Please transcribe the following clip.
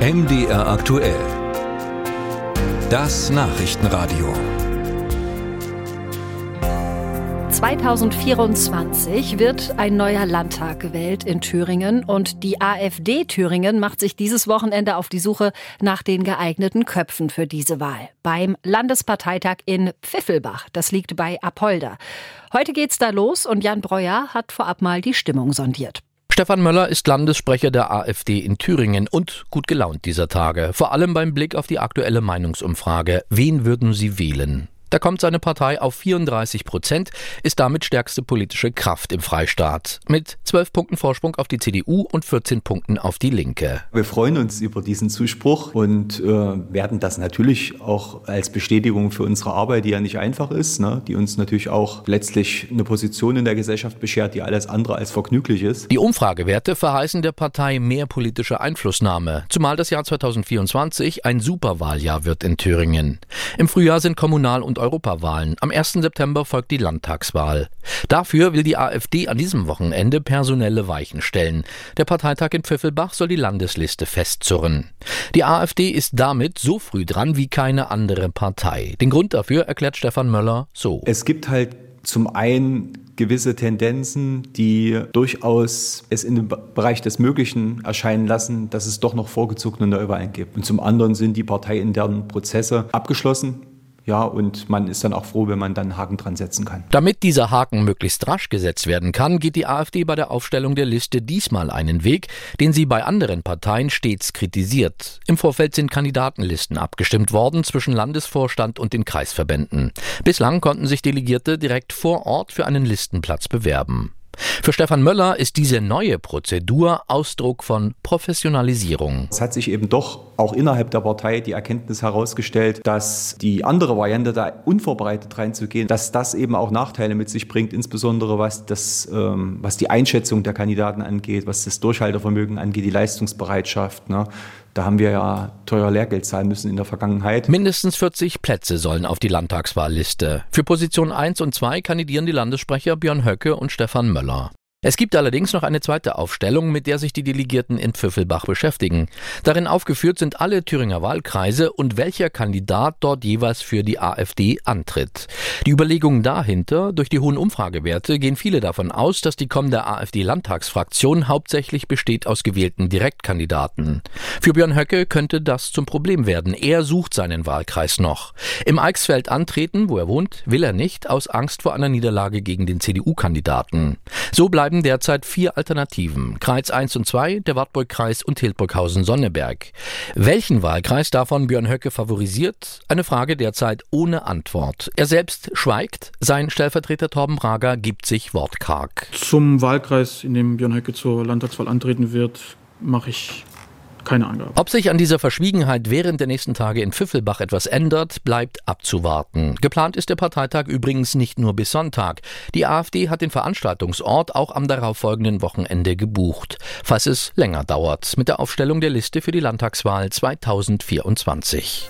MDR aktuell. Das Nachrichtenradio. 2024 wird ein neuer Landtag gewählt in Thüringen und die AfD Thüringen macht sich dieses Wochenende auf die Suche nach den geeigneten Köpfen für diese Wahl. Beim Landesparteitag in Pfiffelbach, das liegt bei Apolda. Heute geht's da los und Jan Breuer hat vorab mal die Stimmung sondiert. Stefan Möller ist Landessprecher der AfD in Thüringen und gut gelaunt dieser Tage, vor allem beim Blick auf die aktuelle Meinungsumfrage. Wen würden Sie wählen? Da kommt seine Partei auf 34 Prozent, ist damit stärkste politische Kraft im Freistaat. Mit 12 Punkten Vorsprung auf die CDU und 14 Punkten auf die Linke. Wir freuen uns über diesen Zuspruch und äh, werden das natürlich auch als Bestätigung für unsere Arbeit, die ja nicht einfach ist, ne, die uns natürlich auch letztlich eine Position in der Gesellschaft beschert, die alles andere als vergnüglich ist. Die Umfragewerte verheißen der Partei mehr politische Einflussnahme, zumal das Jahr 2024 ein Superwahljahr wird in Thüringen. Im Frühjahr sind Kommunal- und Europawahlen. Am 1. September folgt die Landtagswahl. Dafür will die AfD an diesem Wochenende personelle Weichen stellen. Der Parteitag in Pfiffelbach soll die Landesliste festzurren. Die AfD ist damit so früh dran wie keine andere Partei. Den Grund dafür erklärt Stefan Möller so. Es gibt halt zum einen gewisse Tendenzen, die durchaus es in dem Bereich des Möglichen erscheinen lassen, dass es doch noch vorgezogene Neuwahlen gibt. Und zum anderen sind die parteiinternen Prozesse abgeschlossen. Ja, und man ist dann auch froh, wenn man dann einen Haken dran setzen kann. Damit dieser Haken möglichst rasch gesetzt werden kann, geht die AfD bei der Aufstellung der Liste diesmal einen Weg, den sie bei anderen Parteien stets kritisiert. Im Vorfeld sind Kandidatenlisten abgestimmt worden zwischen Landesvorstand und den Kreisverbänden. Bislang konnten sich Delegierte direkt vor Ort für einen Listenplatz bewerben. Für Stefan Möller ist diese neue Prozedur Ausdruck von Professionalisierung. Es hat sich eben doch auch innerhalb der Partei die Erkenntnis herausgestellt, dass die andere Variante, da unvorbereitet reinzugehen, dass das eben auch Nachteile mit sich bringt, insbesondere was, das, ähm, was die Einschätzung der Kandidaten angeht, was das Durchhaltevermögen angeht, die Leistungsbereitschaft. Ne? Da haben wir ja teuer Lehrgeld zahlen müssen in der Vergangenheit. Mindestens 40 Plätze sollen auf die Landtagswahlliste. Für Position 1 und 2 kandidieren die Landessprecher Björn Höcke und Stefan Möller. Es gibt allerdings noch eine zweite Aufstellung, mit der sich die Delegierten in Pfiffelbach beschäftigen. Darin aufgeführt sind alle Thüringer Wahlkreise und welcher Kandidat dort jeweils für die AfD antritt. Die Überlegungen dahinter, durch die hohen Umfragewerte, gehen viele davon aus, dass die kommende AfD-Landtagsfraktion hauptsächlich besteht aus gewählten Direktkandidaten. Für Björn Höcke könnte das zum Problem werden. Er sucht seinen Wahlkreis noch. Im Eichsfeld antreten, wo er wohnt, will er nicht, aus Angst vor einer Niederlage gegen den CDU-Kandidaten. So bleibt bleiben derzeit vier Alternativen. Kreis 1 und 2, der Wartburgkreis und Hildburghausen-Sonneberg. Welchen Wahlkreis davon Björn Höcke favorisiert? Eine Frage derzeit ohne Antwort. Er selbst schweigt, sein Stellvertreter Torben Brager gibt sich wortkarg. Zum Wahlkreis, in dem Björn Höcke zur Landtagswahl antreten wird, mache ich keine Angabe. Ob sich an dieser Verschwiegenheit während der nächsten Tage in Pfiffelbach etwas ändert, bleibt abzuwarten. Geplant ist der Parteitag übrigens nicht nur bis Sonntag. Die AfD hat den Veranstaltungsort auch am darauffolgenden Wochenende gebucht, falls es länger dauert, mit der Aufstellung der Liste für die Landtagswahl 2024.